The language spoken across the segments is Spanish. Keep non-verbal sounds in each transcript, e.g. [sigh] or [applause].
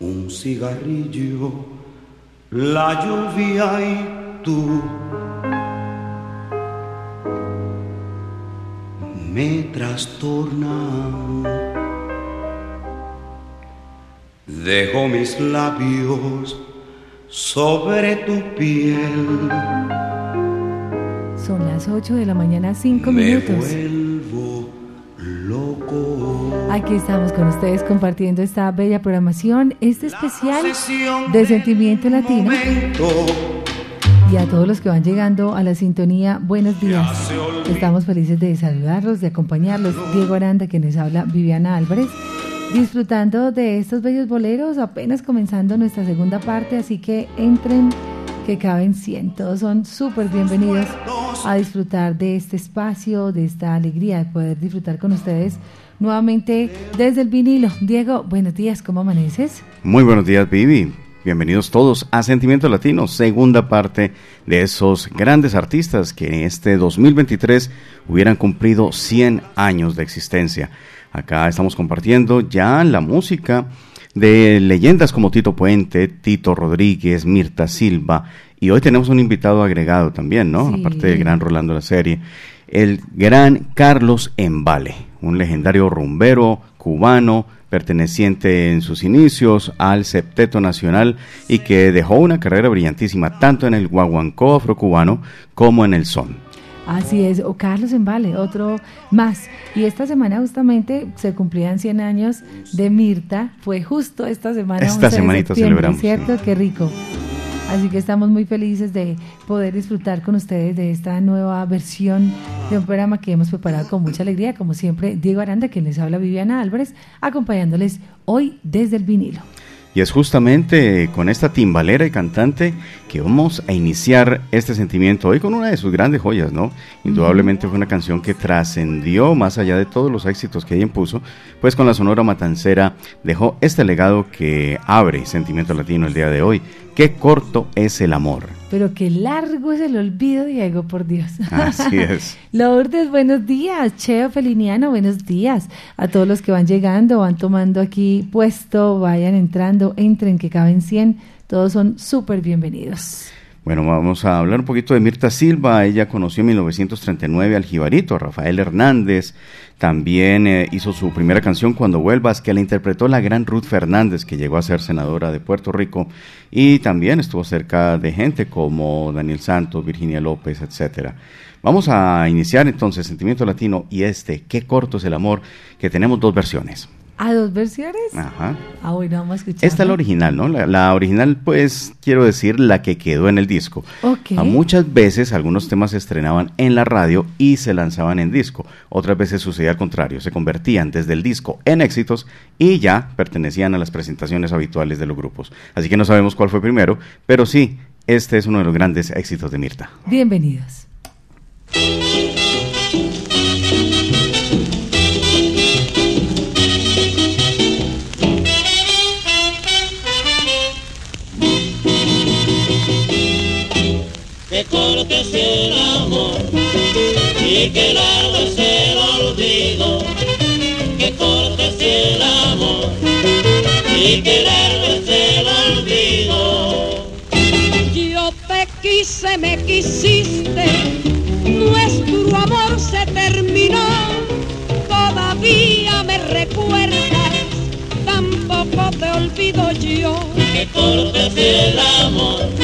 Un cigarrillo, la lluvia y tú me trastornan. Dejo mis labios sobre tu piel. Son las 8 de la mañana, 5 minutos. vuelvo loco. Aquí estamos con ustedes compartiendo esta bella programación, este especial de Sentimiento Latino. Y a todos los que van llegando a la sintonía, buenos días. Estamos felices de saludarlos, de acompañarlos. Diego Aranda, quien les habla, Viviana Álvarez, disfrutando de estos bellos boleros, apenas comenzando nuestra segunda parte, así que entren, que caben 100. Todos son súper bienvenidos a disfrutar de este espacio, de esta alegría de poder disfrutar con ustedes nuevamente desde el vinilo. Diego, buenos días, ¿cómo amaneces? Muy buenos días, Vivi. Bienvenidos todos a Sentimiento Latino, segunda parte de esos grandes artistas que en este 2023 hubieran cumplido 100 años de existencia. Acá estamos compartiendo ya la música de leyendas como Tito Puente, Tito Rodríguez, Mirta Silva, y hoy tenemos un invitado agregado también, ¿no? Aparte del gran Rolando de la serie, el gran Carlos Embale, un legendario rumbero cubano, perteneciente en sus inicios al Septeto Nacional y que dejó una carrera brillantísima tanto en el guaguancó afrocubano como en el son. Así es, o Carlos Embale, otro más. Y esta semana justamente se cumplían 100 años de Mirta, fue justo esta semana. Esta semanita celebramos. ¿Cierto? Qué rico. Así que estamos muy felices de poder disfrutar con ustedes de esta nueva versión de un programa que hemos preparado con mucha alegría, como siempre, Diego Aranda, quien les habla Viviana Álvarez, acompañándoles hoy desde el vinilo. Y es justamente con esta timbalera y cantante que vamos a iniciar este sentimiento hoy con una de sus grandes joyas, ¿no? Indudablemente fue una canción que trascendió más allá de todos los éxitos que ella impuso, pues con la Sonora Matancera dejó este legado que abre Sentimiento Latino el día de hoy. Qué corto es el amor. Pero qué largo es el olvido, Diego, por Dios. Así [laughs] es. Lourdes, buenos días. Cheo Feliniano, buenos días. A todos los que van llegando, van tomando aquí puesto, vayan entrando, entren, que caben 100. Todos son súper bienvenidos. Bueno, vamos a hablar un poquito de Mirta Silva. Ella conoció en 1939 al jibarito Rafael Hernández. También eh, hizo su primera canción Cuando vuelvas, que la interpretó la gran Ruth Fernández, que llegó a ser senadora de Puerto Rico. Y también estuvo cerca de gente como Daniel Santos, Virginia López, etcétera. Vamos a iniciar entonces Sentimiento Latino y este, Qué corto es el amor, que tenemos dos versiones. ¿A dos versiones? Ajá. Ah, bueno, vamos a escuchar. Esta es la original, ¿no? La, la, original, pues, quiero decir, la que quedó en el disco. Ok. A muchas veces algunos temas se estrenaban en la radio y se lanzaban en disco. Otras veces sucedía al contrario, se convertían desde el disco en éxitos y ya pertenecían a las presentaciones habituales de los grupos. Así que no sabemos cuál fue primero, pero sí, este es uno de los grandes éxitos de Mirta. Bienvenidos. Que corto es el amor y que largo es el olvido, que corto es el amor y que largo es el olvido. Yo te quise, me quisiste, nuestro amor se terminó, todavía me recuerdas, tampoco te olvido yo. Que corto es el amor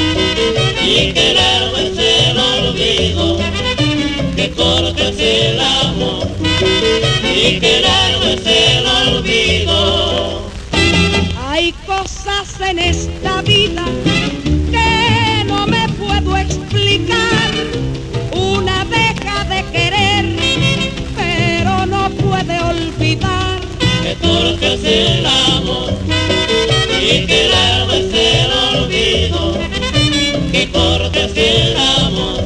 y querer es el olvido que corta el amor y querer es el olvido. Hay cosas en esta vida que no me puedo explicar. Una deja de querer, pero no puede olvidar que corta el amor y querer es el olvido y por decir amor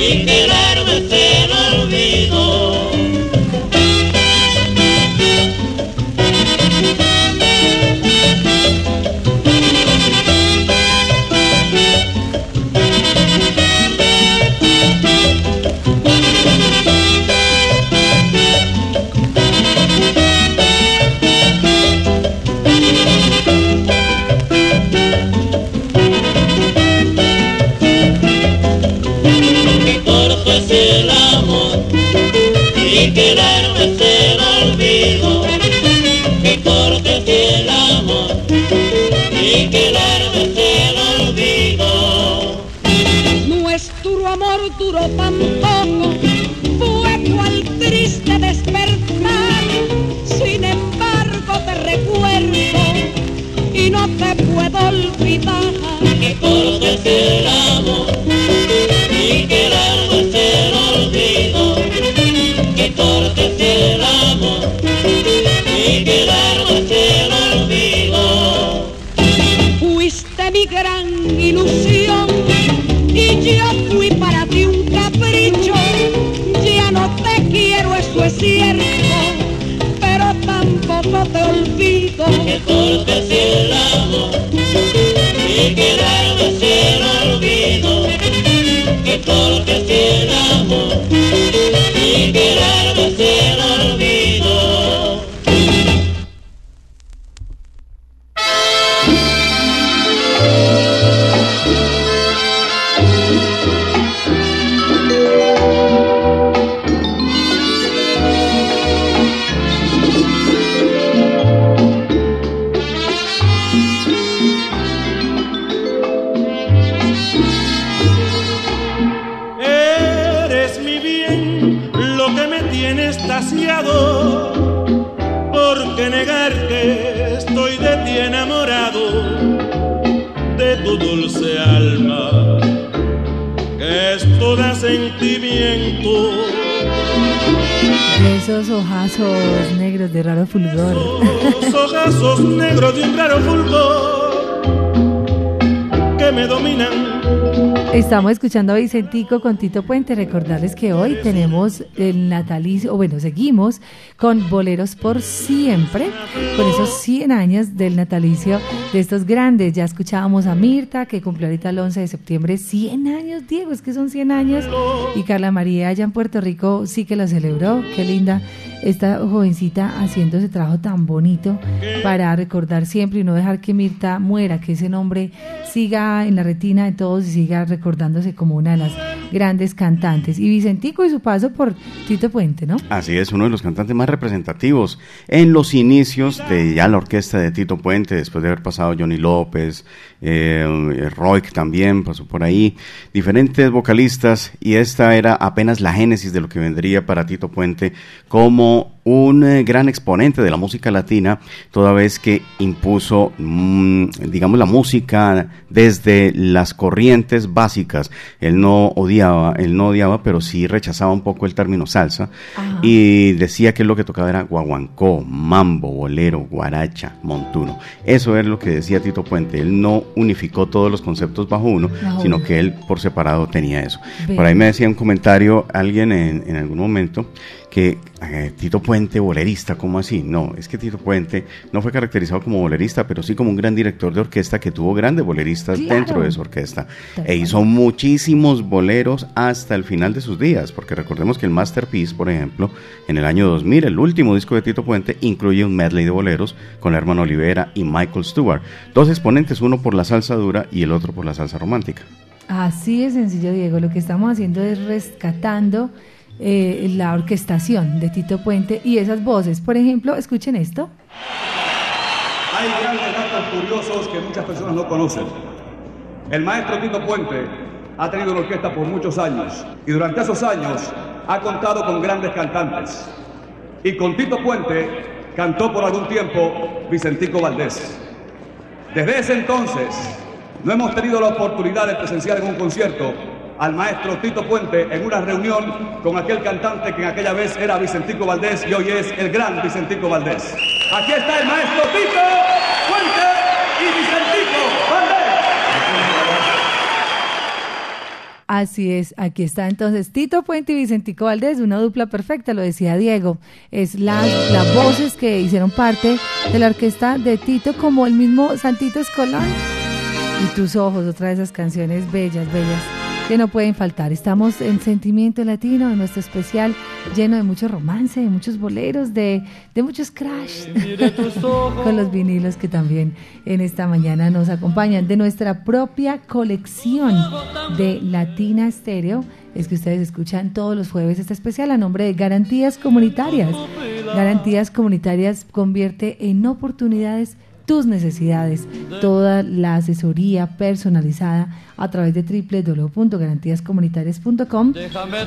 y quedarme en olvido. que es el amor y querer Estamos escuchando a Vicentico con Tito Puente. Recordarles que hoy tenemos el natalicio, o bueno, seguimos con Boleros por Siempre, con esos 100 años del natalicio de estos grandes. Ya escuchábamos a Mirta, que cumplió ahorita el 11 de septiembre. 100 años, Diego, es que son 100 años. Y Carla María allá en Puerto Rico sí que lo celebró. Qué linda esta jovencita haciendo ese trabajo tan bonito para recordar siempre y no dejar que Mirta muera, que ese nombre siga en la retina de todos y siga recordándose como una de las grandes cantantes. Y Vicentico y su paso por Tito Puente, ¿no? Así es, uno de los cantantes más representativos en los inicios de ya la orquesta de Tito Puente, después de haber pasado Johnny López, eh, Roy también pasó por ahí, diferentes vocalistas, y esta era apenas la génesis de lo que vendría para Tito Puente como un eh, gran exponente de la música latina, toda vez que impuso, mm, digamos, la música desde las corrientes básicas. Él no odiaba, él no odiaba, pero sí rechazaba un poco el término salsa y decía que lo que tocaba era guaguancó, mambo, bolero, guaracha, montuno. Eso es lo que decía Tito Puente. Él no unificó todos los conceptos bajo uno, sino que él por separado tenía eso. Por ahí me decía un comentario alguien en, en algún momento que eh, Tito Puente, bolerista, ¿cómo así? No, es que Tito Puente no fue caracterizado como bolerista, pero sí como un gran director de orquesta que tuvo grandes boleristas dentro de su orquesta. E hizo muchísimos boleros hasta el final de sus días, porque recordemos que el Masterpiece, por ejemplo, en el año 2000, el último disco de Tito Puente, incluye un medley de boleros con hermano Olivera y Michael Stewart. Dos exponentes, uno por la salsa dura y el otro por la salsa romántica. Así de sencillo, Diego. Lo que estamos haciendo es rescatando eh, la orquestación de Tito Puente y esas voces. Por ejemplo, escuchen esto. Hay grandes datos curiosos que muchas personas no conocen. El maestro Tito Puente ha tenido una orquesta por muchos años y durante esos años ha contado con grandes cantantes. Y con Tito Puente cantó por algún tiempo Vicentico Valdés. Desde ese entonces no hemos tenido la oportunidad de presenciar en un concierto al maestro Tito Puente en una reunión con aquel cantante que en aquella vez era Vicentico Valdés y hoy es el gran Vicentico Valdés. Aquí está el maestro Tito Puente y Vicentico Valdés. Así es, aquí está entonces Tito Puente y Vicentico Valdés, una dupla perfecta, lo decía Diego. Es las, las voces que hicieron parte de la orquesta de Tito, como el mismo Santito Escolán. Y tus ojos, otra de esas canciones bellas, bellas que no pueden faltar. Estamos en Sentimiento Latino, en nuestro especial lleno de mucho romance, de muchos boleros, de, de muchos crash, [laughs] con los vinilos que también en esta mañana nos acompañan, de nuestra propia colección de Latina Estéreo. Es que ustedes escuchan todos los jueves este especial a nombre de Garantías Comunitarias. Garantías Comunitarias convierte en oportunidades tus necesidades. Toda la asesoría personalizada a través de www.garantíascomunitarias.com.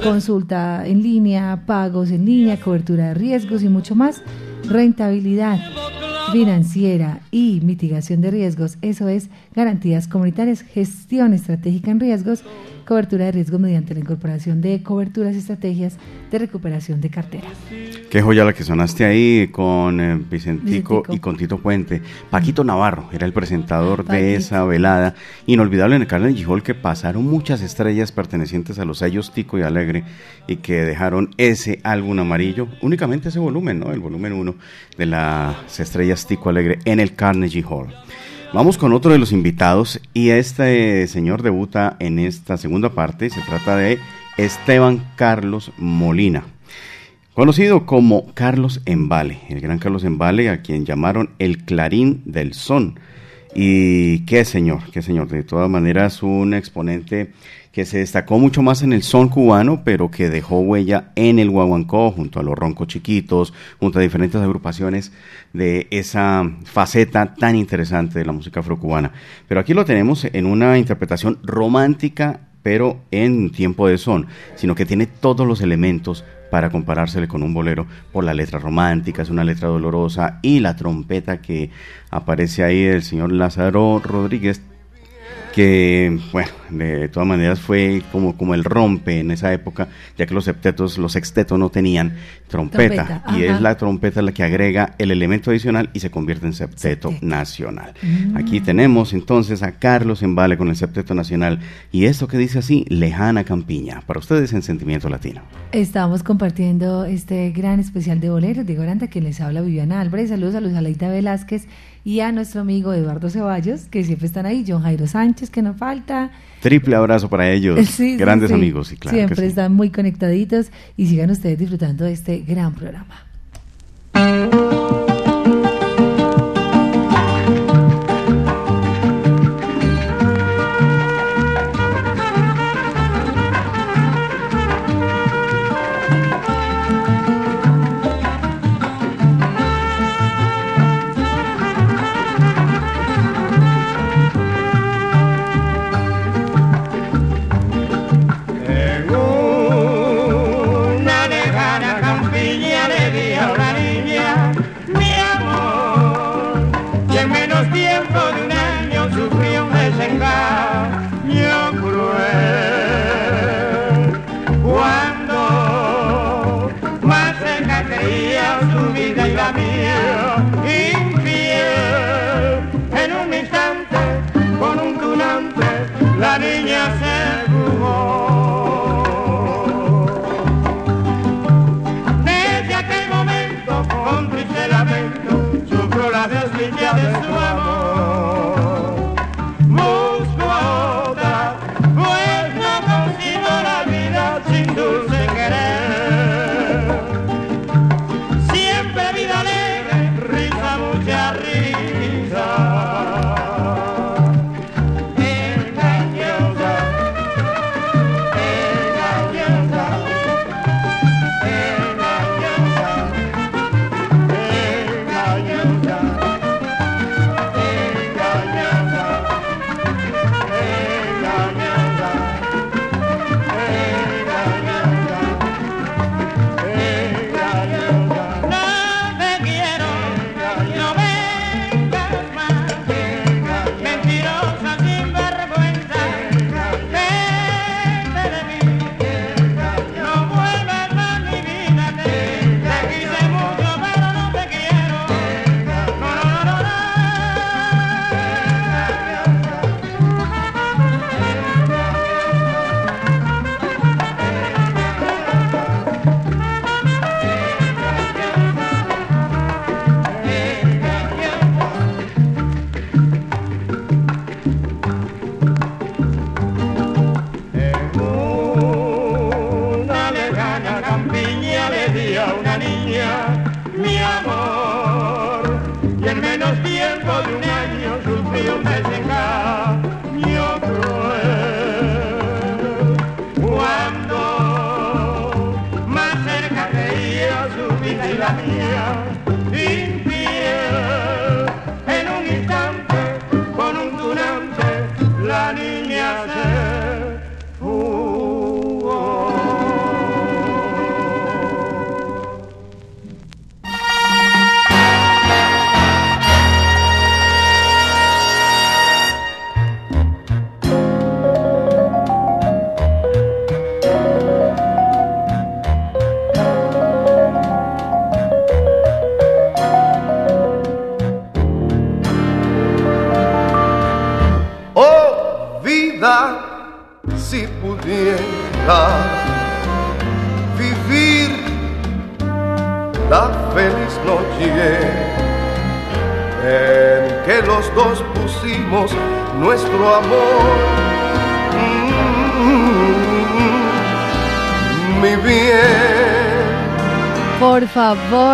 Consulta en línea, pagos en línea, cobertura de riesgos y mucho más. Rentabilidad financiera y mitigación de riesgos. Eso es garantías comunitarias, gestión estratégica en riesgos cobertura de riesgo mediante la incorporación de coberturas y estrategias de recuperación de cartera. Qué joya la que sonaste ahí con eh, Vicentico, y con Tito Puente. Paquito Navarro era el presentador de esa velada inolvidable en el Carnegie Hall que pasaron muchas estrellas pertenecientes a los sellos Tico y Alegre y que dejaron ese álbum amarillo, únicamente ese volumen, ¿no? El volumen 1 de las estrellas Tico Alegre en el Carnegie Hall. Vamos con otro de los invitados y este señor debuta en esta segunda parte. Se trata de Esteban Carlos Molina, conocido como Carlos Embale, el gran Carlos Embale, a quien llamaron el Clarín del Son. Y qué señor, qué señor, de todas maneras un exponente que se destacó mucho más en el son cubano, pero que dejó huella en el guaguancó, junto a los roncos chiquitos, junto a diferentes agrupaciones de esa faceta tan interesante de la música afrocubana. Pero aquí lo tenemos en una interpretación romántica, pero en tiempo de son, sino que tiene todos los elementos para comparársele con un bolero por la letra romántica, es una letra dolorosa y la trompeta que aparece ahí del señor Lázaro Rodríguez que, bueno, de todas maneras fue como, como el rompe en esa época, ya que los septetos, los sextetos no tenían trompeta, y es la trompeta la que agrega el elemento adicional y se convierte en septeto, nacional. Mm. Aquí tenemos entonces a Carlos Embale con el septeto nacional, y esto que dice así, Lejana Campiña, para ustedes en Sentimiento Latino. Estamos compartiendo este gran especial de boleros, Diego Aranda, que les habla Viviana Álvarez, saludos a Luz Aleita Velázquez, y a nuestro amigo Eduardo Ceballos, que siempre están ahí, John Jairo Sánchez, que no falta. Triple abrazo para ellos, [laughs] grandes amigos, y claro. Siempre están muy conectaditos y sigan ustedes disfrutando de este gran programa.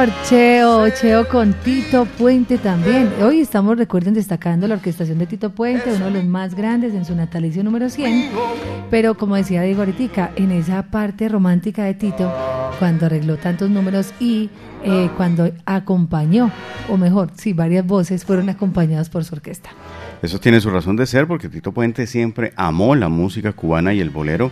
Cheo, Cheo con Tito Puente también. Hoy estamos, recuerden, destacando la orquestación de Tito Puente, uno de los más grandes en su natalicio número 100. Pero como decía Diego ahorita, en esa parte romántica de Tito, cuando arregló tantos números y eh, cuando acompañó, o mejor, sí, varias voces fueron acompañadas por su orquesta. Eso tiene su razón de ser porque Tito Puente siempre amó la música cubana y el bolero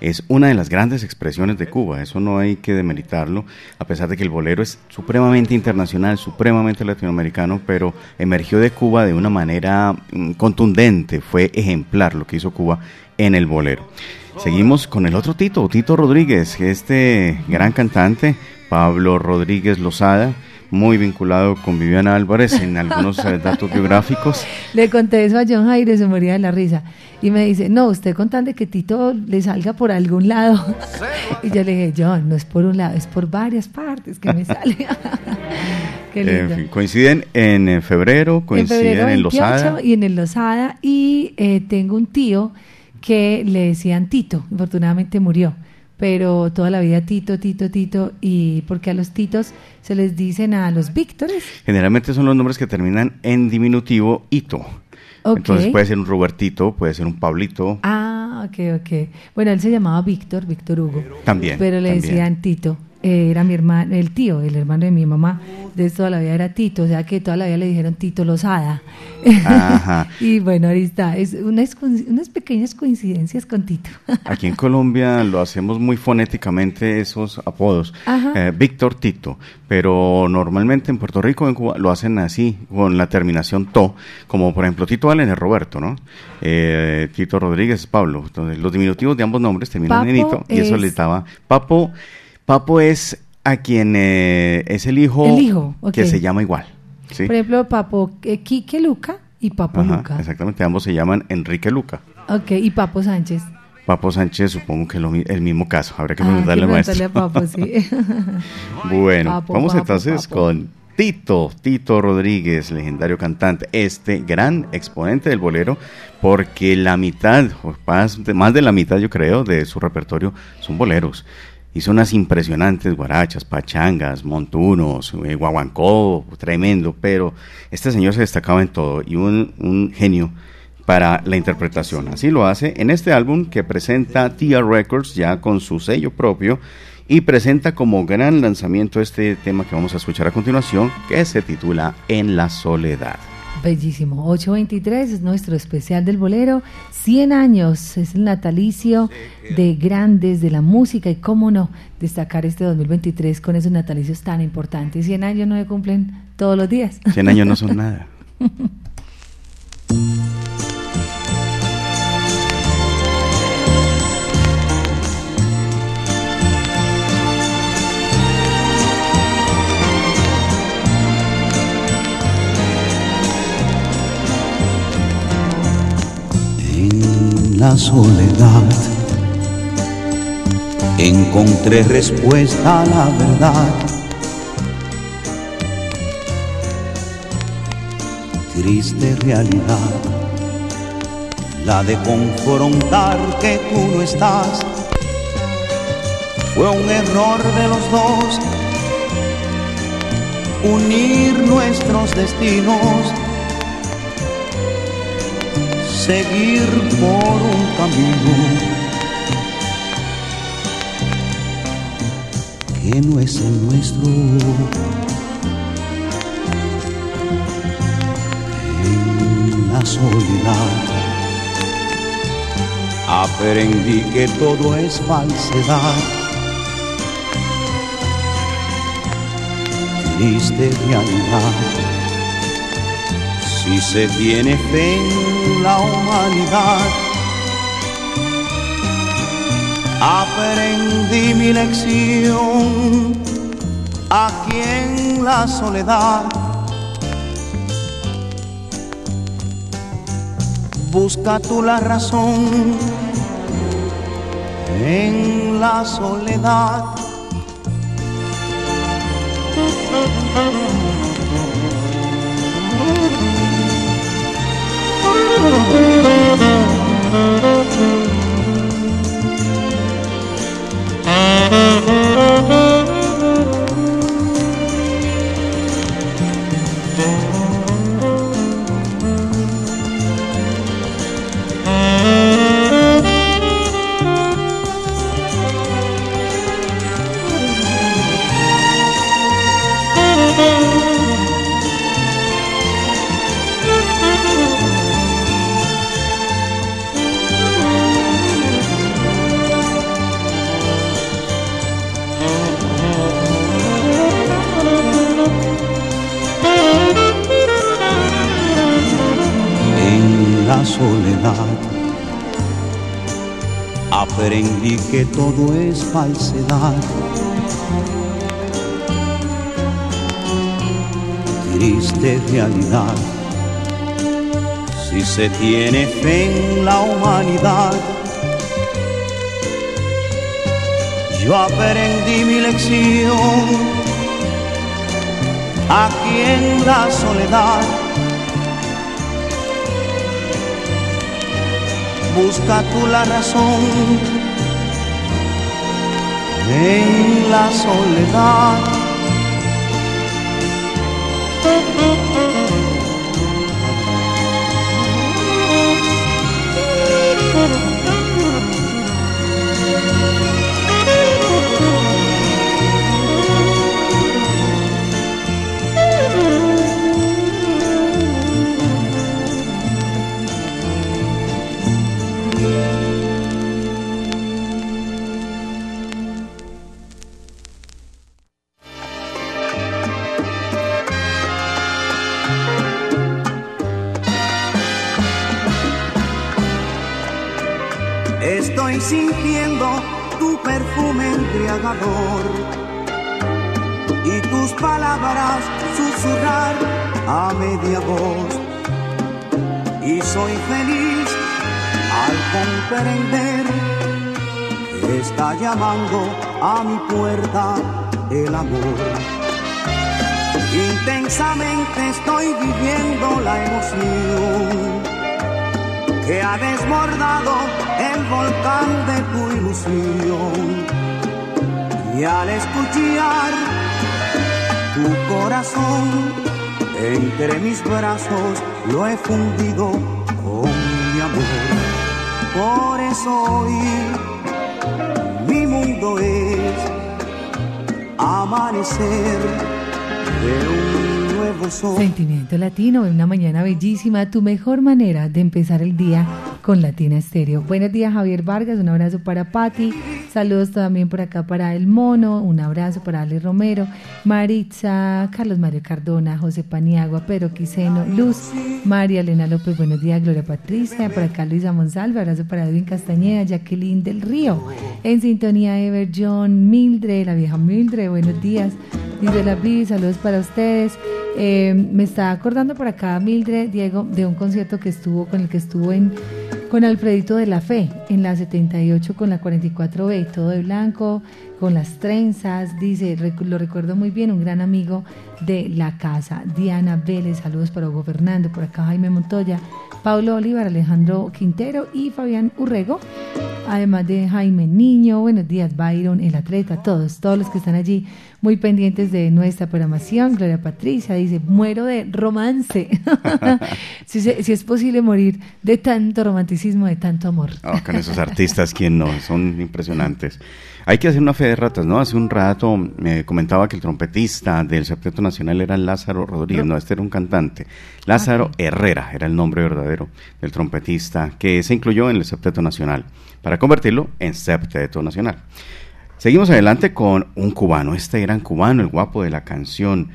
es una de las grandes expresiones de Cuba, eso no hay que demeritarlo, a pesar de que el bolero es supremamente internacional, supremamente latinoamericano, pero emergió de Cuba de una manera mm, contundente, fue ejemplar lo que hizo Cuba en el bolero. Seguimos con el otro Tito, Tito Rodríguez, este gran cantante, Pablo Rodríguez Lozada, muy vinculado con Viviana Álvarez en algunos eh, datos biográficos. [laughs] Le conté eso a John Jair se moría de la risa. Y me dice, no, usted contando que Tito le salga por algún lado. [laughs] y yo le dije, John, no es por un lado, es por varias partes que me sale. [laughs] Qué coinciden en eh, febrero, coinciden en, Losada. Y en el Losada. Y eh, tengo un tío que le decían Tito, afortunadamente murió pero toda la vida Tito, Tito, Tito, y porque a los Titos se les dicen a los Víctores. Generalmente son los nombres que terminan en diminutivo Ito. Entonces puede ser un Robertito, puede ser un Pablito. Ah, ok, ok. Bueno, él se llamaba Víctor, Víctor Hugo. También. Pero le decían Tito. Eh, era mi hermano, el tío, el hermano de mi mamá, de toda la vida era Tito, o sea que toda la vida le dijeron Tito Lozada. Ajá. [laughs] y bueno, ahí está, es unas, unas pequeñas coincidencias con Tito. [laughs] Aquí en Colombia lo hacemos muy fonéticamente esos apodos, eh, Víctor Tito, pero normalmente en Puerto Rico, en Cuba, lo hacen así, con la terminación to, como por ejemplo Tito Allen es Roberto, ¿no? Eh, Tito Rodríguez es Pablo, entonces los diminutivos de ambos nombres terminan en Ito, y eso le daba Papo Papo es a quien eh, es el hijo, que se llama igual. Por ejemplo, Papo eh, Quique Luca y Papo Luca. Exactamente, ambos se llaman Enrique Luca. Ok, y Papo Sánchez. Papo Sánchez, supongo que es el mismo caso. Habrá que ah, preguntarle, a Papo, [laughs] sí. [laughs] bueno, vamos entonces con Tito, Tito Rodríguez, legendario cantante, este gran exponente del bolero, porque la mitad, más de la mitad yo creo, de su repertorio son boleros hizo unas impresionantes guarachas, pachangas, montunos, eh, guaguancó, tremendo, pero este señor se destacaba en todo y un, un genio para la interpretación. Así lo hace en este álbum que presenta Tia Records ya con su sello propio y presenta como gran lanzamiento este tema que vamos a escuchar a continuación que se titula En la soledad. Bellísimo. 823 es nuestro especial del bolero. 100 años es el natalicio de grandes de la música y cómo no destacar este 2023 con esos natalicios tan importantes. 100 años no se cumplen todos los días. 100 años no son [laughs] nada. La soledad. Encontré respuesta a la verdad. Triste realidad, la de confrontar que tú no estás. Fue un error de los dos unir nuestros destinos seguir por un camino que no es el nuestro. En la soledad aprendí que todo es falsedad. Triste realidad si se tiene fe en la humanidad. Aprendí mi lección aquí en la soledad. Busca tú la razón en la soledad. Falsedad. Triste realidad. Si se tiene fe en la humanidad, yo aprendí mi lección aquí en la soledad. Busca tú la razón en la soledad. Estoy sintiendo tu perfume embriagador y tus palabras susurrar a media voz. Y soy feliz al comprender que está llamando a mi puerta el amor. Intensamente estoy viviendo la emoción que ha desbordado el volcán de tu ilusión. Y al escuchar tu corazón entre mis brazos lo he fundido con mi amor. Por eso hoy mi mundo es amanecer de un nuevo sol. Sentimiento Latino, en una mañana bellísima, tu mejor manera de empezar el día con Latina Estéreo. Buenos días, Javier Vargas, un abrazo para Patti, saludos también por acá para El Mono, un abrazo para Ale Romero, Maritza, Carlos Mario Cardona, José Paniagua, Pedro Quiseno, Luz, María Elena López, buenos días, Gloria Patricia, por acá Luisa Monsalve, abrazo para Edwin Castañeda, Jacqueline del Río, en sintonía Ever John, Mildred, la vieja Mildred, buenos días, dice la Vivi, saludos para ustedes. Eh, me está acordando por acá Mildred, Diego, de un concierto que estuvo con el que estuvo en con Alfredito de la Fe en la 78 con la 44B, todo de blanco, con las trenzas, dice, lo recuerdo muy bien, un gran amigo de la casa, Diana Vélez, saludos para Hugo Fernando, por acá Jaime Montoya, Pablo Olivar, Alejandro Quintero y Fabián Urrego, además de Jaime Niño, buenos días Byron, el atleta, todos, todos los que están allí muy pendientes de nuestra programación. Gloria Patricia dice, muero de romance. [laughs] si, es posible morir de tanto romanticismo, de tanto amor. Ah, con esos artistas, quien no, son impresionantes. Hay que hacer una fe de ratas, ¿no? Hace un rato me comentaba que el trompetista del Septeto Nacional era Lázaro Rodríguez, no, este era un cantante. Lázaro Herrera era el nombre verdadero del trompetista que se incluyó en el Septeto Nacional para convertirlo en Septeto Nacional. Seguimos adelante con un cubano, este gran cubano, el guapo de la canción,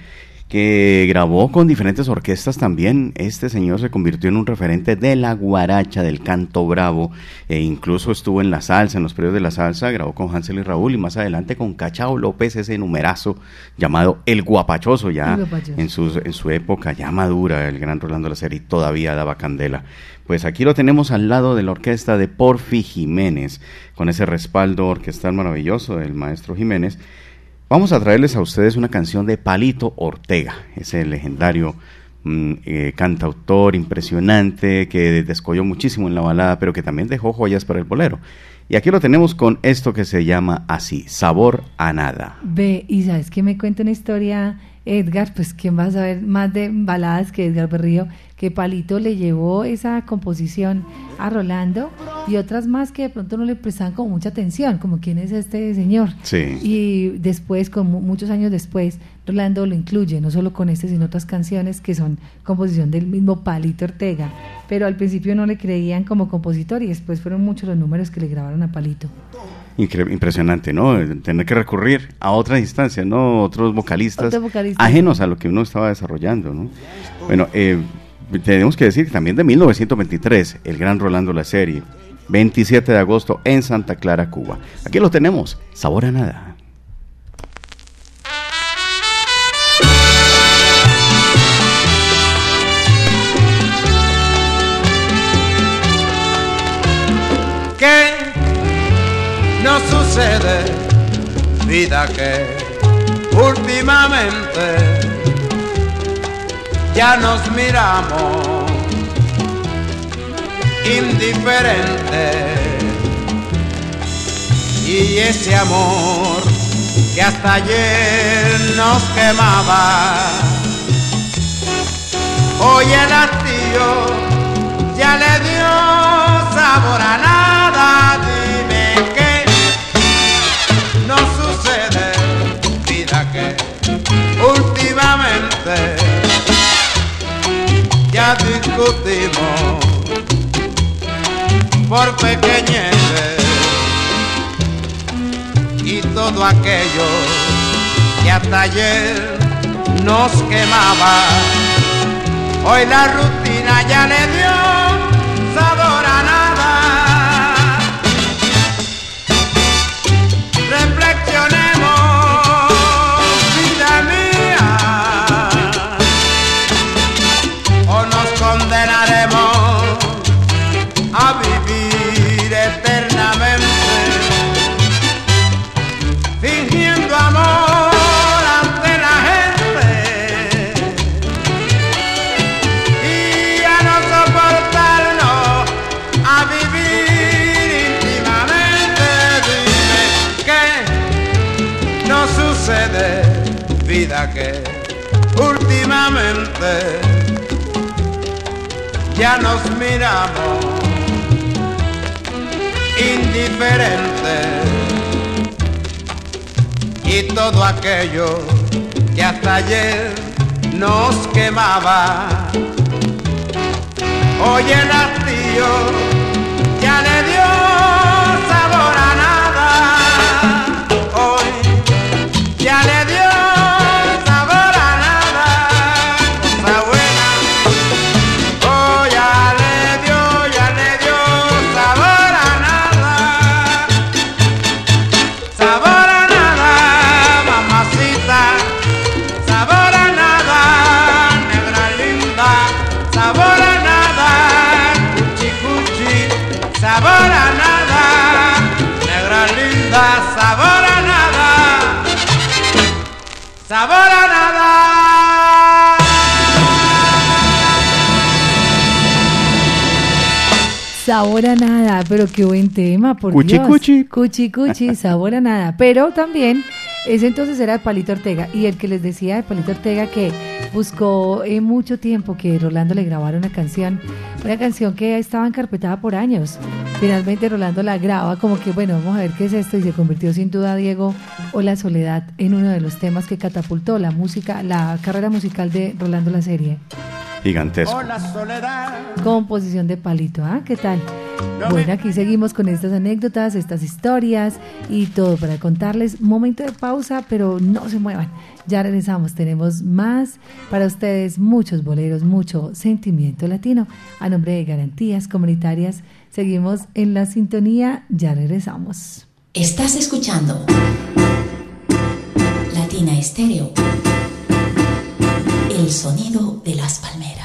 que grabó con diferentes orquestas también. Este señor se convirtió en un referente de la guaracha, del canto bravo, e incluso estuvo en la salsa, en los periodos de la salsa, grabó con Hansel y Raúl y más adelante con Cachao López, ese numerazo llamado El Guapachoso, ya El Guapachoso. en, sus- en su época ya madura, el gran Rolando Laceri todavía daba candela. Pues aquí lo tenemos al lado de la orquesta de Porfi Jiménez, con ese respaldo orquestal maravilloso del maestro Jiménez. Vamos a traerles a ustedes una canción de Palito Ortega, ese legendario mm, eh, cantautor impresionante que descolló muchísimo en la balada, pero que también dejó joyas para el bolero. Y aquí lo tenemos con esto que se llama así, Sabor a Nada. Ve, y sabes que me cuenta una historia, Edgar, pues quién va a saber más de baladas que Edgar Berrío, que Palito le llevó esa composición a Rolando y otras más que de pronto no le prestaban como mucha atención, como quién es este señor. Sí. Y después, como muchos años después, Rolando lo incluye, no solo con este, sino otras canciones que son composición del mismo Palito Ortega. Pero al principio no le creían como compositor y después fueron muchos los números que le grabaron a Palito. Incre- impresionante, ¿no? Tener que recurrir a otras instancias, ¿no? Otros vocalistas, Otros vocalistas. ajenos a lo que uno estaba desarrollando, ¿no? Bueno, eh, tenemos que decir también de 1923, el gran Rolando La Serie, 27 de agosto en Santa Clara, Cuba. Aquí lo tenemos, Sabor a Nada. ¿Qué nos sucede? Vida que últimamente ya nos miramos indiferentes y ese amor que hasta ayer nos quemaba hoy el hastío ya le dio sabor a nada. Dime qué nos sucede, vida que últimamente ya discutimos por pequeñeces y todo aquello que hasta ayer nos quemaba. Hoy la rutina ya le dio ya nos miramos indiferentes y todo aquello que hasta ayer nos quemaba. Hoy el hastío ya le dio sabor a Sabor a nada, pero qué buen tema, por Cuchi, Dios. cuchi. Cuchi, cuchi, [laughs] sabor a nada. Pero también, ese entonces era de Palito Ortega. Y el que les decía de Palito Ortega que buscó eh, mucho tiempo que Rolando le grabara una canción. Una canción que estaba encarpetada por años. Finalmente Rolando la graba como que, bueno, vamos a ver qué es esto. Y se convirtió sin duda, Diego, o La Soledad en uno de los temas que catapultó la música, la carrera musical de Rolando la serie. Gigantesco. Composición de palito, ¿ah? ¿Qué tal? Bueno, aquí seguimos con estas anécdotas, estas historias y todo para contarles. Momento de pausa, pero no se muevan. Ya regresamos, tenemos más para ustedes, muchos boleros, mucho sentimiento latino. A nombre de Garantías Comunitarias, seguimos en la sintonía, ya regresamos. Estás escuchando Latina Estéreo. El sonido de las palmeras.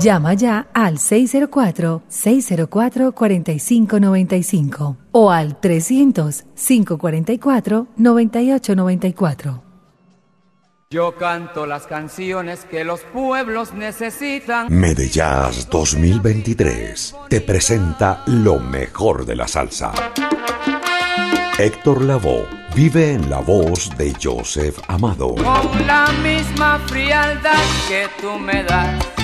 Llama ya al 604-604-4595 o al 300-544-9894. Yo canto las canciones que los pueblos necesitan. Medellas 2023 te presenta lo mejor de la salsa. Héctor Lavoe vive en la voz de Joseph Amado. Con la misma frialdad que tú me das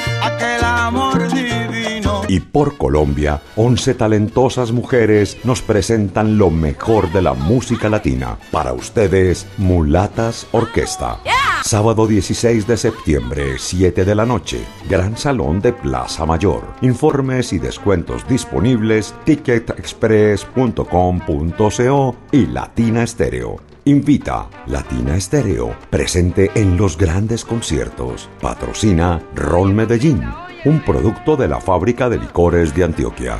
aquel amor divino? Y por Colombia, 11 talentosas mujeres nos presentan lo mejor de la música latina. Para ustedes, Mulatas Orquesta. Sábado 16 de septiembre, 7 de la noche, Gran Salón de Plaza Mayor. Informes y descuentos disponibles ticketexpress.com.co y Latina Estéreo. Invita Latina Estéreo, presente en los grandes conciertos. Patrocina Ron Medellín, un producto de la fábrica de licores de Antioquia.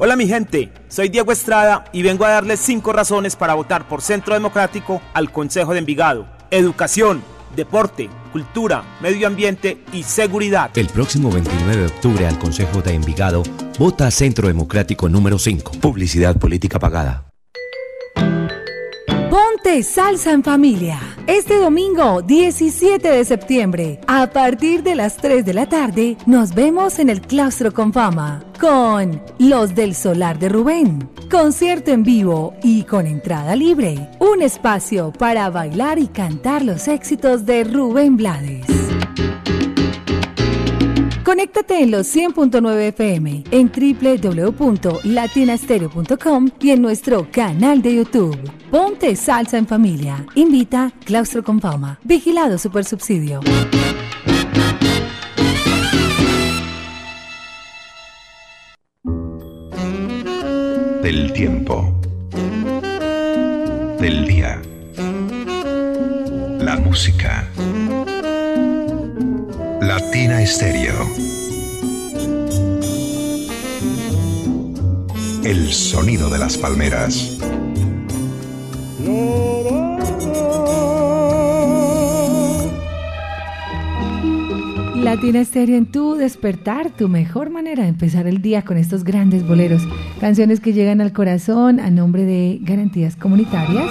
Hola mi gente, soy Diego Estrada y vengo a darles cinco razones para votar por Centro Democrático al Consejo de Envigado. Educación, deporte, cultura, medio ambiente y seguridad. El próximo 29 de octubre al Consejo de Envigado, vota Centro Democrático número 5. Publicidad política pagada. Ponte salsa en familia. Este domingo 17 de septiembre, a partir de las 3 de la tarde, nos vemos en el Claustro con Fama con Los del Solar de Rubén. Concierto en vivo y con entrada libre. Un espacio para bailar y cantar los éxitos de Rubén Blades. Conéctate en los 100.9 FM, en www.latinastereo.com y en nuestro canal de YouTube. Ponte salsa en familia. Invita Claustro con Fama. Vigilado Supersubsidio. Del tiempo. Del día. La música. Latina Estéreo. El sonido de las palmeras. Latina Estéreo en tu despertar, tu mejor manera de empezar el día con estos grandes boleros, canciones que llegan al corazón a nombre de Garantías Comunitarias.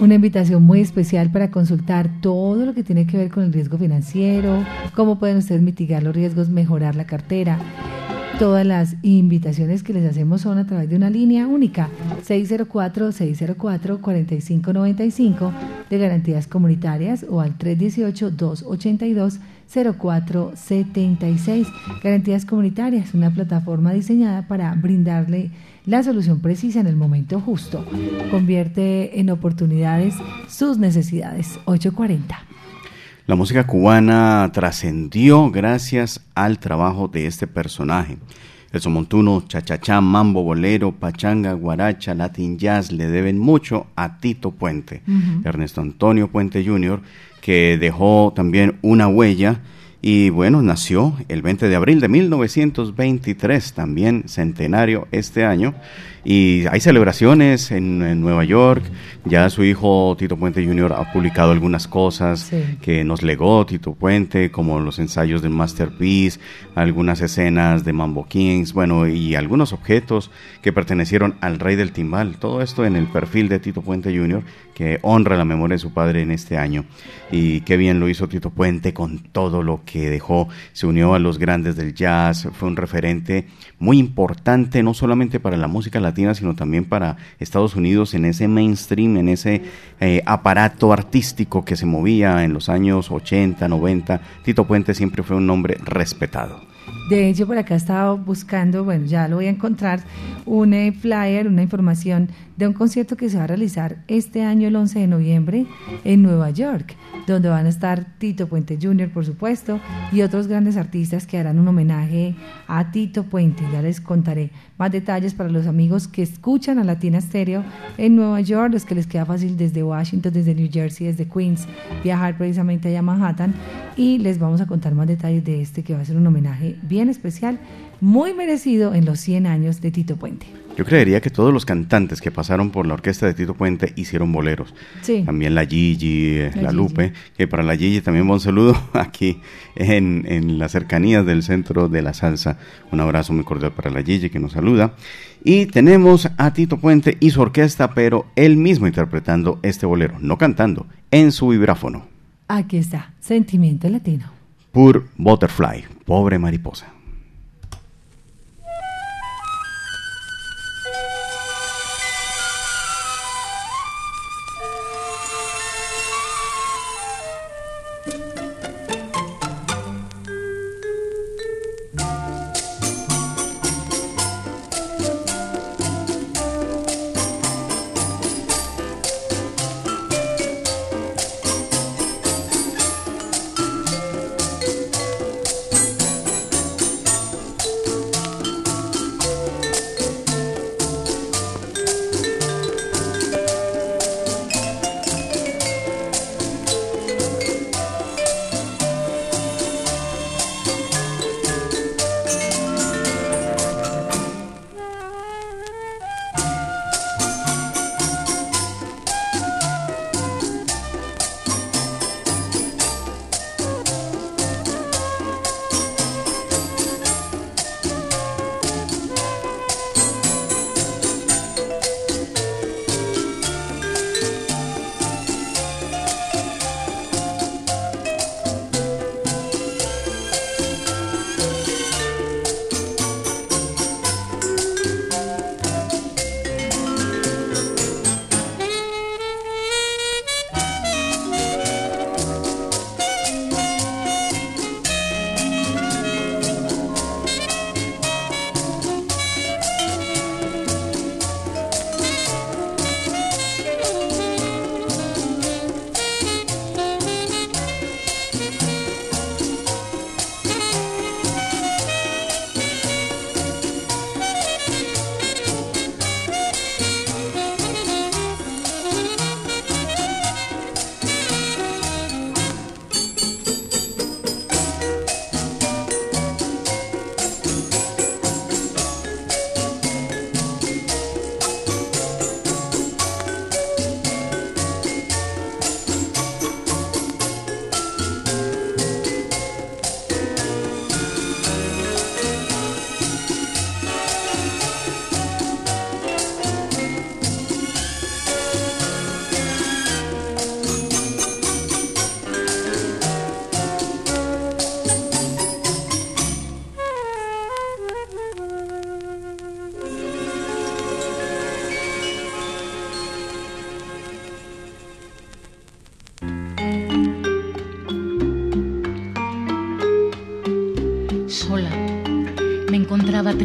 Una invitación muy especial para consultar todo lo que tiene que ver con el riesgo financiero, cómo pueden ustedes mitigar los riesgos, mejorar la cartera. Todas las invitaciones que les hacemos son a través de una línea única, 604-604-4595 de garantías comunitarias o al 318-282-0476. Garantías comunitarias, una plataforma diseñada para brindarle la solución precisa en el momento justo. Convierte en oportunidades sus necesidades. 840. La música cubana trascendió gracias al trabajo de este personaje. El somontuno, chachachá, mambo, bolero, pachanga, guaracha, latin jazz le deben mucho a Tito Puente, Ernesto Antonio Puente Jr., que dejó también una huella y bueno, nació el 20 de abril de 1923, también centenario este año. Y hay celebraciones en, Nueva York. Ya su hijo Tito Puente Jr. ha publicado algunas cosas que nos legó Tito Puente, como los ensayos del Masterpiece, algunas escenas de Mambo Kings, bueno, y algunos objetos que pertenecieron al rey del timbal. Todo esto en el perfil de Tito Puente Jr., que honra la memoria de su padre en este año. Y qué bien lo hizo Tito Puente con todo lo que dejó. Se unió a los grandes del jazz, fue un referente muy importante, no solamente para la música latina, sino también para Estados Unidos en ese mainstream, en ese eh, aparato artístico que se movía en los años 80, 90. Tito Puente siempre fue un nombre respetado. De hecho, por acá estaba buscando, bueno, ya lo voy a encontrar, un eh, flyer, una información de un concierto que se va a realizar este año, el 11 de noviembre, en Nueva York, donde van a estar Tito Puente Jr., por supuesto, y otros grandes artistas que harán un homenaje a Tito Puente. Ya les contaré más detalles para los amigos que escuchan a Latina Stereo en Nueva York, los que les queda fácil desde Washington, desde New Jersey, desde Queens, viajar precisamente allá a Manhattan, y les vamos a contar más detalles de este que va a ser un homenaje bien especial, muy merecido en los 100 años de Tito Puente. Yo creería que todos los cantantes que pasaron por la orquesta de Tito Puente hicieron boleros. Sí. También la Gigi, eh, la, Lupe, que para la Gigi también un saludo [laughs] aquí en, en las cercanías del centro de la salsa. Un abrazo muy cordial para la Gigi que nos saluda. Y tenemos a Tito Puente y su orquesta, pero él mismo interpretando este bolero, no cantando, en su vibráfono. Aquí está, Sentimiento Latino. Pur Butterfly, pobre mariposa.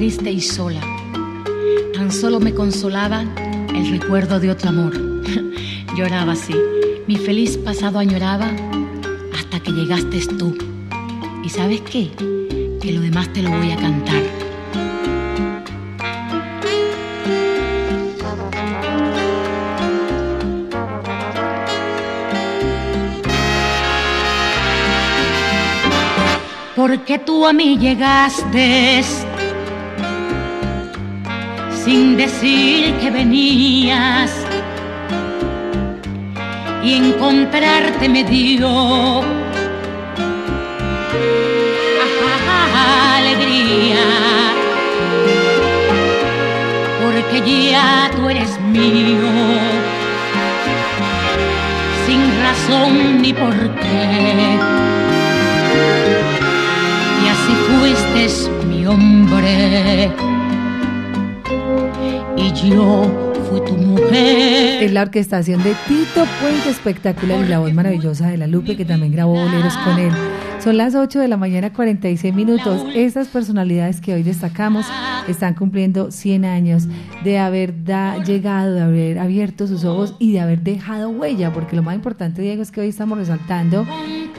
Triste y sola. Tan solo me consolaba el recuerdo de otro amor. [laughs] Lloraba así, mi feliz pasado añoraba hasta que llegaste tú. ¿Y sabes qué? Que lo demás te lo voy a cantar. Porque tú a mí llegaste sin decir que venías. Y encontrarte me dio alegría. Porque ya tú eres mío sin razón ni por qué. Y así fuiste mi hombre yo fui tu mujer. Es la orquestación de Tito Puente espectacular y la voz maravillosa de la Lupe que también grabó boleros con él. Son las 8 de la mañana 46 minutos. Estas personalidades que hoy destacamos están cumpliendo 100 años de haber da, llegado, de haber abierto sus ojos y de haber dejado huella, porque lo más importante, Diego, es que hoy estamos resaltando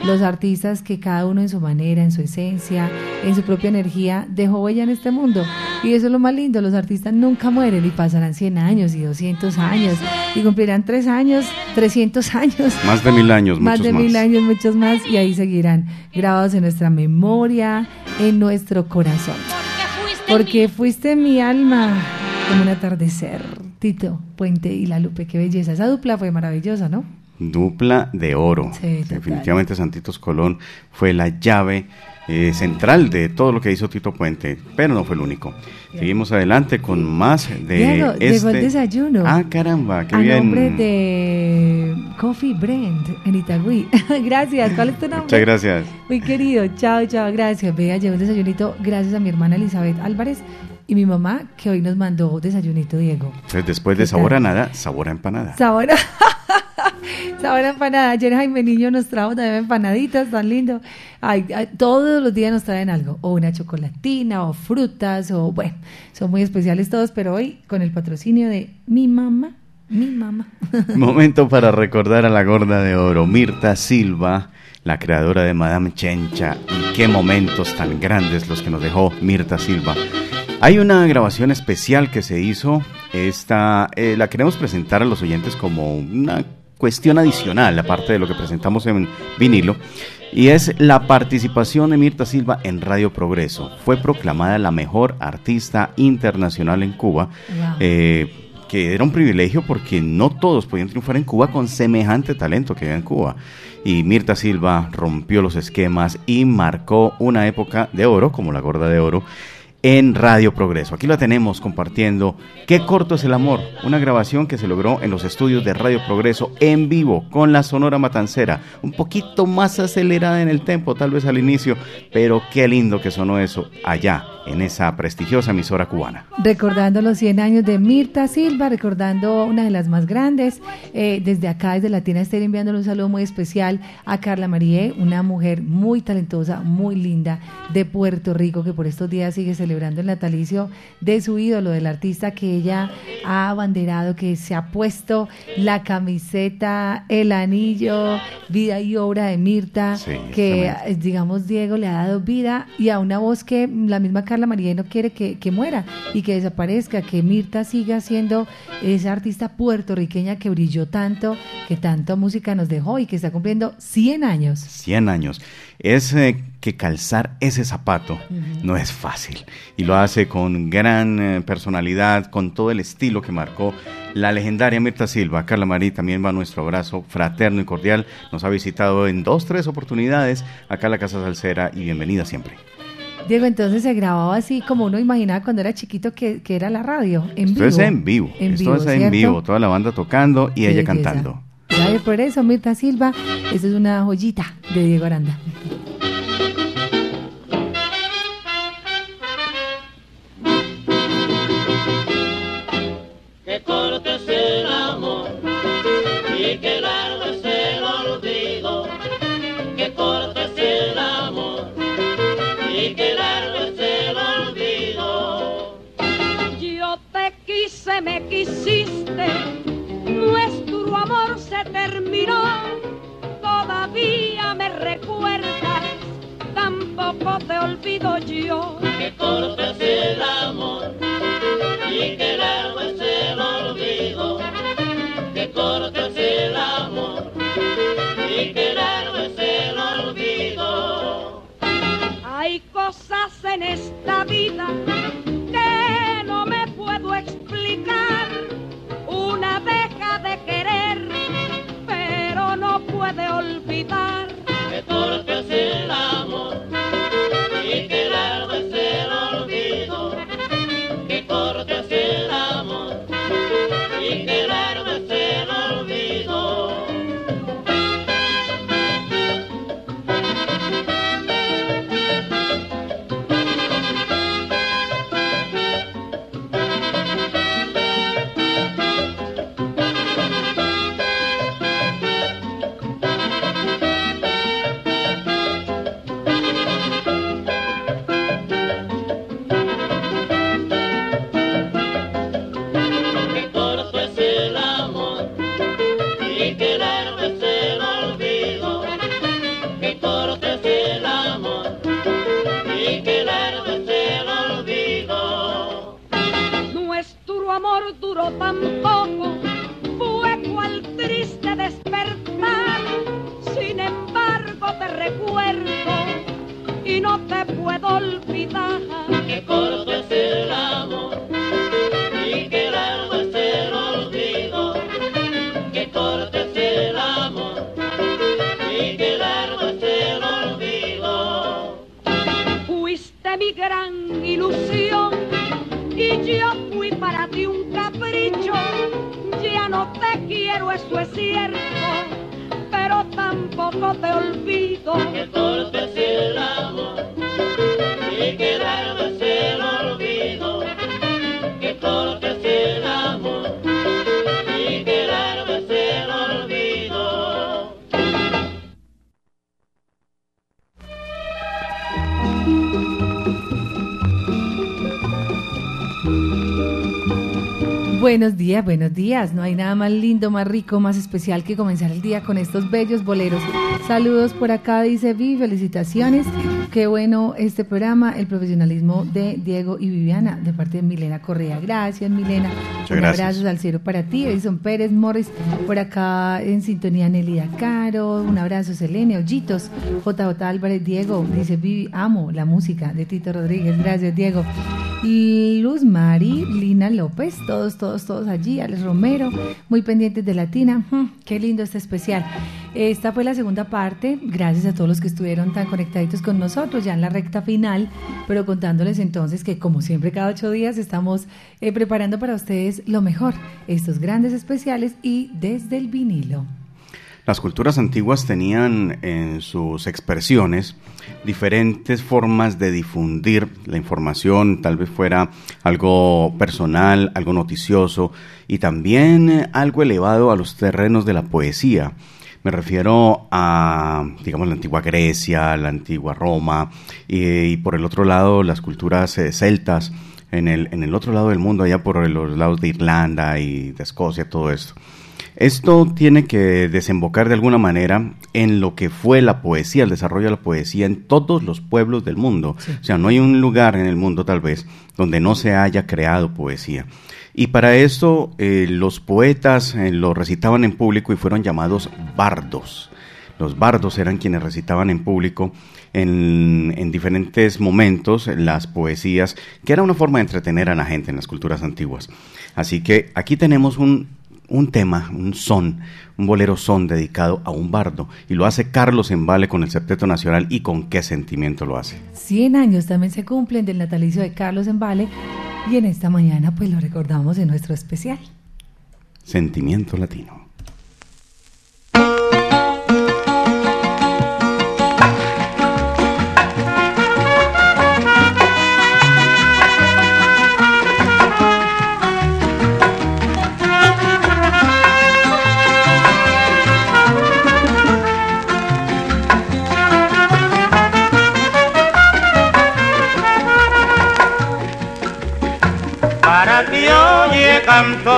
los artistas que cada uno en su manera, en su esencia, en su propia energía, dejó huella en este mundo. Y eso es lo más lindo, los artistas nunca mueren y pasarán 100 años y 200 años y cumplirán 3 años, 300 años. Más de mil años, Más muchos de más. mil años, muchos más, y ahí seguirán grabados en nuestra memoria, en nuestro corazón. Porque fuiste mi alma como un atardecer. Tito, Puente y La Lupe, qué belleza. Esa dupla fue maravillosa, ¿no? Dupla de oro. Sí. Definitivamente Santitos Colón fue la llave eh, central de todo lo que hizo Tito Puente, pero no fue el único. Seguimos adelante con más de Diego, este... llegó el desayuno. Ah, caramba, qué a bien. nombre de Coffee Brand en Itagüí. [laughs] gracias. ¿Cuál es tu nombre? Muchas gracias. Muy querido. Chao, chao. Gracias. Vea, llegó un desayunito gracias a mi hermana Elizabeth Álvarez y mi mamá que hoy nos mandó desayunito, Diego. Entonces, después de ¿Qué sabor a nada, sabor a empanada. Sabor a, [laughs] sabor a empanada. Ayer Jaime Niño nos trajo también empanaditas, tan lindo. Ay, todos los días nos traen algo, o una chocolatina, o frutas, o bueno, son muy especiales todos, pero hoy con el patrocinio de mi mamá, mi mamá. [laughs] Momento para recordar a la gorda de oro, Mirta Silva, la creadora de Madame Chencha. Y qué momentos tan grandes los que nos dejó Mirta Silva. Hay una grabación especial que se hizo. Esta eh, la queremos presentar a los oyentes como una cuestión adicional, aparte de lo que presentamos en vinilo. Y es la participación de Mirta Silva en Radio Progreso. Fue proclamada la mejor artista internacional en Cuba. Wow. Eh, que era un privilegio porque no todos podían triunfar en Cuba con semejante talento que había en Cuba. Y Mirta Silva rompió los esquemas y marcó una época de oro, como la gorda de oro, en Radio Progreso. Aquí la tenemos compartiendo Qué corto es el amor, una grabación que se logró en los estudios de Radio Progreso en vivo con la Sonora Matancera, un poquito más acelerada en el tempo tal vez al inicio, pero qué lindo que sonó eso allá en esa prestigiosa emisora cubana. Recordando los 100 años de Mirta Silva, recordando una de las más grandes. Eh, desde acá, desde Latina Estéreo, enviándole un saludo muy especial a Carla Marie, una mujer muy talentosa, muy linda de Puerto Rico, que por estos días sigue celebrando el natalicio de su ídolo, del artista que ella ha abanderado, que se ha puesto la camiseta, el anillo, vida y obra de Mirta, Sí, que eh, digamos Diego le ha dado vida y a una voz que la misma Carla María no quiere que, que muera y que desaparezca, que Mirta siga siendo esa artista puertorriqueña que brilló tanto, que tanta música nos dejó y que está cumpliendo 100 años. 100 años. Es eh, que calzar ese zapato no es fácil. Y lo hace con gran eh, personalidad, con todo el estilo que marcó la legendaria Mirta Silva. Carla Marí también va nuestro abrazo fraterno y cordial. Nos ha visitado en dos, tres oportunidades acá en la Casa Salsera y bienvenida siempre. Diego, entonces se grababa así como uno imaginaba cuando era chiquito que, que era la radio, en Esto vivo. es en vivo. En Esto vivo, es en ¿cierto? vivo. Toda la banda tocando y Qué ella belleza. cantando. Gracias por eso, Mirta Silva. Esta es una joyita de Diego Aranda. que corto es el amor y que largo es el olvido, que corto es el amor y que largo es el olvido. Yo te quise, me quisiste, amor se terminó. Todavía me recuerdo tampoco te olvido yo. Que corto es el amor y que largo es el olvido. Que corto es el amor y que largo es el olvido. Hay cosas en esta vida que no me puedo explicar. De querer, pero no puede olvidar. Que corto es el amor y que largo es No hay nada más lindo, más rico, más especial que comenzar el día con estos bellos boleros. Saludos por acá, dice Vi, felicitaciones. Qué bueno este programa, el profesionalismo de Diego y Viviana, de parte de Milena Correa. Gracias, Milena. Muchas Un gracias. abrazo al cielo para ti. Edison Pérez Morris, por acá en sintonía Nelida Caro. Un abrazo, Selene, Ollitos, JJ Álvarez, Diego. Dice Vivi, amo la música de Tito Rodríguez. Gracias, Diego. Luz Mari, Lina López, todos, todos, todos allí, Alex Romero, muy pendientes de Latina. Mm, qué lindo este especial. Esta fue la segunda parte, gracias a todos los que estuvieron tan conectaditos con nosotros, ya en la recta final, pero contándoles entonces que como siempre cada ocho días estamos eh, preparando para ustedes lo mejor, estos grandes especiales y desde el vinilo. Las culturas antiguas tenían en sus expresiones diferentes formas de difundir la información, tal vez fuera algo personal, algo noticioso y también eh, algo elevado a los terrenos de la poesía. Me refiero a, digamos, la antigua Grecia, la antigua Roma y, y por el otro lado las culturas eh, celtas, en el, en el otro lado del mundo, allá por los lados de Irlanda y de Escocia, todo esto. Esto tiene que desembocar de alguna manera en lo que fue la poesía, el desarrollo de la poesía en todos los pueblos del mundo. O sea, no hay un lugar en el mundo tal vez donde no se haya creado poesía. Y para esto eh, los poetas eh, lo recitaban en público y fueron llamados bardos. Los bardos eran quienes recitaban en público en, en diferentes momentos las poesías, que era una forma de entretener a la gente en las culturas antiguas. Así que aquí tenemos un un tema, un son, un bolero son dedicado a un bardo. Y lo hace Carlos Embale con el Septeto Nacional y con qué sentimiento lo hace. 100 años también se cumplen del natalicio de Carlos Embale y en esta mañana pues lo recordamos en nuestro especial. Sentimiento latino. Ti oye cantor.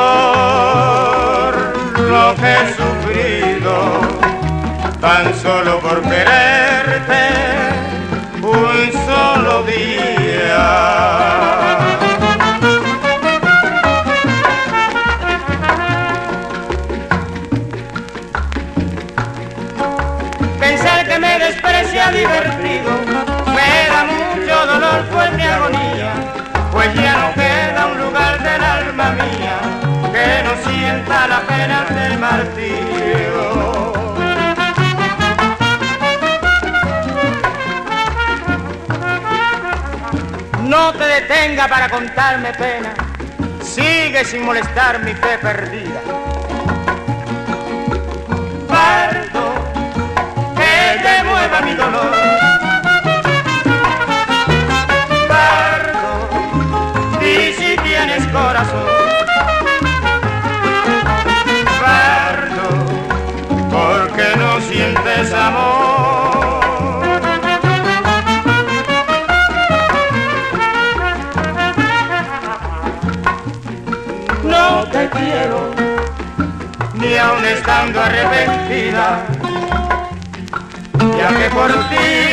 Lo que he sufrido tan solo por quererte no te detenga para contarme pena, sigue sin molestar mi fe perdida. Pardo, que te mueva mi dolor. Pardo, y si tienes corazón. Aun estando arrepentida, ya que por ti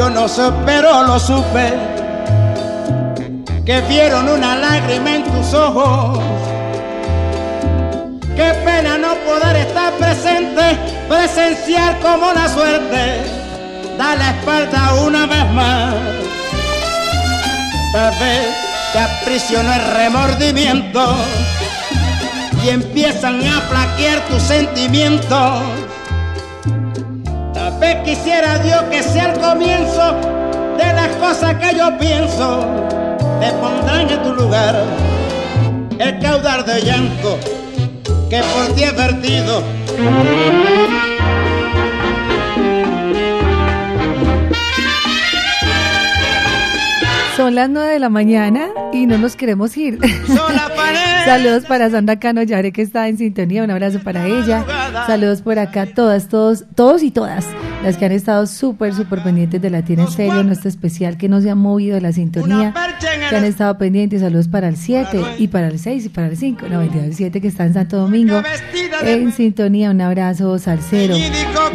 yo no sé, pero lo supe. Que vieron una lágrima en tus ojos. Qué pena no poder estar presente, presenciar como la suerte da la espalda una vez más. Tal vez te aprisionó el remordimiento y empiezan a flaquear tus sentimientos. Vez quisiera Dios que sea el comienzo de las cosas que yo pienso. Te pondrán en tu lugar el caudal de llanto que por ti he vertido. Son las 9 de la mañana y no nos queremos ir. [laughs] Saludos para Sandra Cano Yare que está en sintonía. Un abrazo para ella. Saludos por acá, todas, todos, todos y todas las que han estado súper, súper pendientes de Latina en Serio, nuestro especial que no se ha movido de la sintonía, que han estado pendientes. Saludos para el 7 y para el 6 y para el 5. No, mentira, el 7 que está en Santo Domingo. En sintonía, un abrazo, Salcero.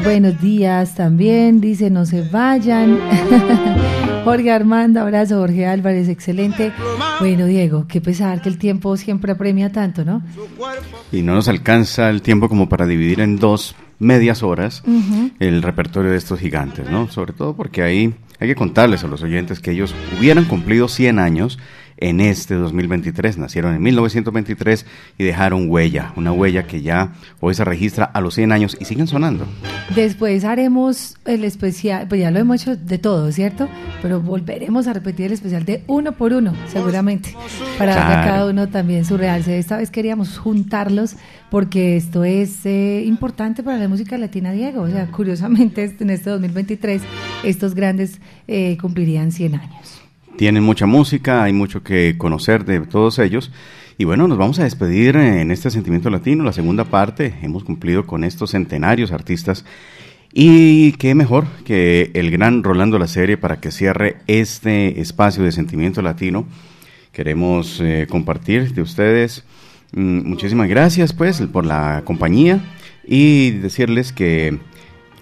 Buenos días también. Dice, no se vayan. [laughs] Jorge Armando, abrazo, Jorge Álvarez, excelente. Bueno, Diego, qué pesar que el tiempo siempre apremia tanto, ¿no? Y no nos alcanza el tiempo como para dividir en dos medias horas el repertorio de estos gigantes, ¿no? Sobre todo porque ahí hay que contarles a los oyentes que ellos hubieran cumplido 100 años en este 2023. Nacieron en 1923 y dejaron huella, una huella que ya hoy se registra a los 100 años y siguen sonando. Después haremos el especial, pues ya lo hemos hecho de todo, ¿cierto? Pero volveremos a repetir el especial de uno por uno, seguramente, para darle a cada uno también su realce. Esta vez queríamos juntarlos porque esto es eh, importante para la música latina, Diego. O sea, curiosamente en este 2023 estos grandes eh, cumplirían 100 años. Tienen mucha música, hay mucho que conocer de todos ellos. Y bueno, nos vamos a despedir en este Sentimiento Latino, la segunda parte. Hemos cumplido con estos centenarios artistas. Y qué mejor que el gran Rolando La Serie para que cierre este espacio de Sentimiento Latino. Queremos eh, compartir de ustedes. Mm, muchísimas gracias pues por la compañía y decirles que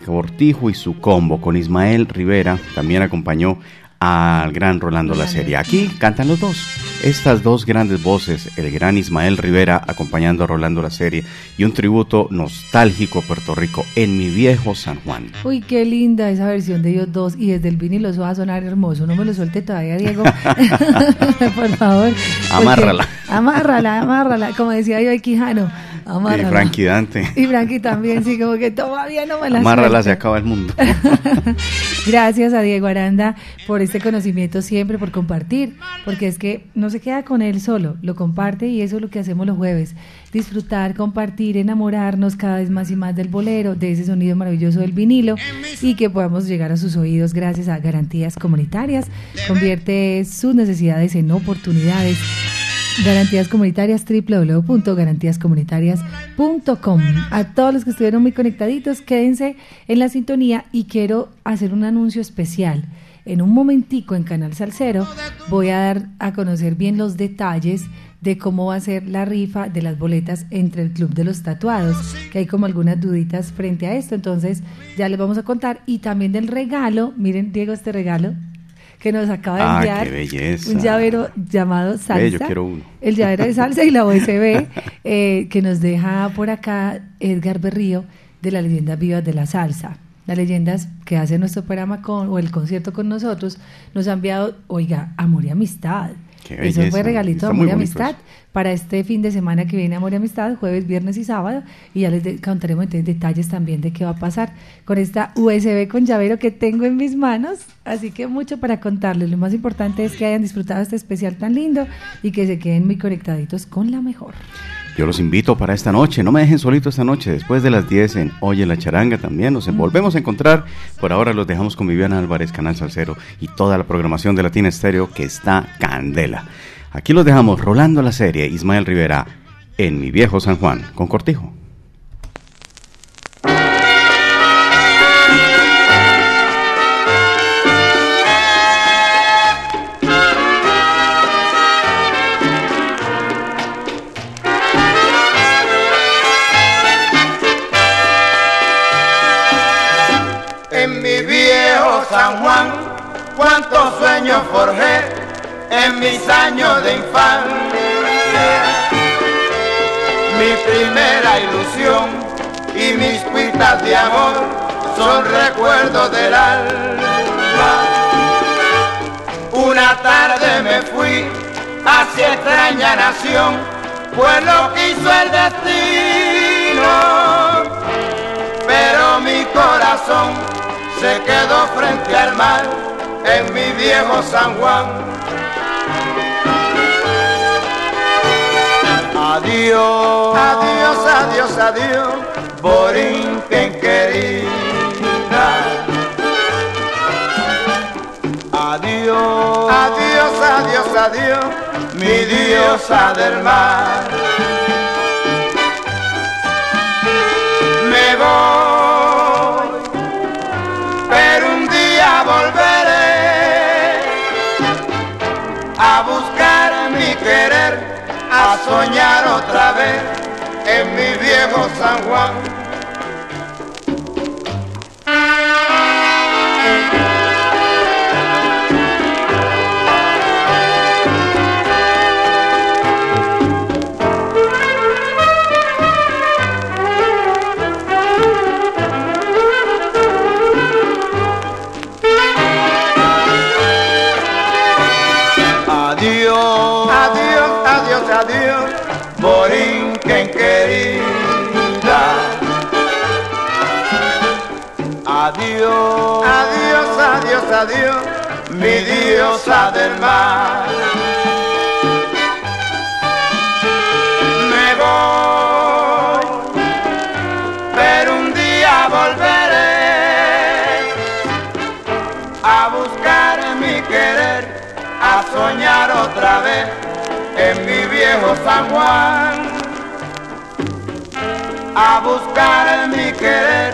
Cortijo y su combo con Ismael Rivera también acompañó al gran Rolando La Serie. Aquí cantan los dos. Estas dos grandes voces, el gran Ismael Rivera acompañando a Rolando La Serie y un tributo nostálgico a Puerto Rico en mi viejo San Juan. Uy, qué linda esa versión de ellos dos y desde el vinilo eso va a sonar hermoso. No me lo suelte todavía, Diego. [laughs] [laughs] Por favor. Amárrala. Amárrala, amárrala. Como decía yo, Quijano. Amárrala. Y Frankie Dante. Y Frankie también, sí, como que todavía no me la Amárrala, se acaba el mundo. [laughs] Gracias a Diego Aranda por este conocimiento siempre, por compartir, porque es que no se queda con él solo, lo comparte y eso es lo que hacemos los jueves. Disfrutar, compartir, enamorarnos cada vez más y más del bolero, de ese sonido maravilloso del vinilo y que podamos llegar a sus oídos gracias a garantías comunitarias. Convierte sus necesidades en oportunidades. Garantías Comunitarias, www.garantíascomunitarias.com. A todos los que estuvieron muy conectaditos, quédense en la sintonía y quiero hacer un anuncio especial. En un momentico en Canal Salcero voy a dar a conocer bien los detalles de cómo va a ser la rifa de las boletas entre el Club de los Tatuados, que hay como algunas duditas frente a esto, entonces ya les vamos a contar y también del regalo, miren Diego este regalo, que nos acaba de Ah, enviar qué belleza. un llavero llamado Salsa. Yo quiero uno. El llavero de salsa y la USB [laughs] eh, que nos deja por acá Edgar Berrío de las leyendas vivas de la salsa. Las leyendas que hace nuestro programa con, o el concierto con nosotros nos ha enviado, oiga, amor y amistad. Eso fue regalito de amor y amistad para este fin de semana que viene Amor y Amistad, jueves, viernes y sábado. Y ya les contaremos entonces detalles también de qué va a pasar con esta USB con llavero que tengo en mis manos. Así que mucho para contarles. Lo más importante es que hayan disfrutado este especial tan lindo y que se queden muy conectaditos con la mejor. Yo los invito para esta noche, no me dejen solito esta noche, después de las 10 en Oye la Charanga también, nos volvemos a encontrar. Por ahora los dejamos con Viviana Álvarez, Canal Salcero y toda la programación de Latina Estéreo que está candela. Aquí los dejamos rolando la serie Ismael Rivera en mi viejo San Juan con Cortijo. Mis años de infancia. Mi primera ilusión y mis cuitas de amor son recuerdos del alma. Una tarde me fui hacia extraña nación, pues lo quiso el destino pero mi corazón se quedó frente al mar en mi viejo San Juan. Adiós, adiós, adiós, adiós, Borinquen querida. Adiós, adiós, adiós, adiós, mi diosa del mar. Soñar otra vez en mi viejo San Juan. Adiós, mi diosa del mar. Me voy, pero un día volveré a buscar mi querer, a soñar otra vez en mi viejo San Juan, a buscar mi querer,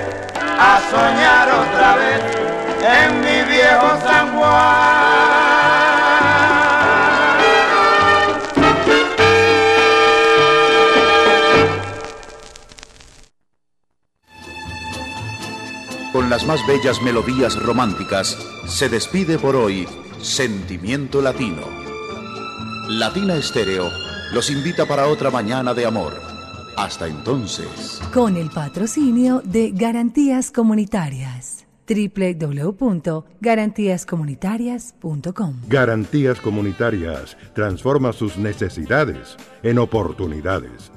a soñar otra vez en mi viejo San Juan. Con las más bellas melodías románticas, se despide por hoy Sentimiento Latino. Latina Estéreo los invita para otra mañana de amor. Hasta entonces. Con el patrocinio de Garantías Comunitarias www.garantíascomunitarias.com Garantías Comunitarias transforma sus necesidades en oportunidades.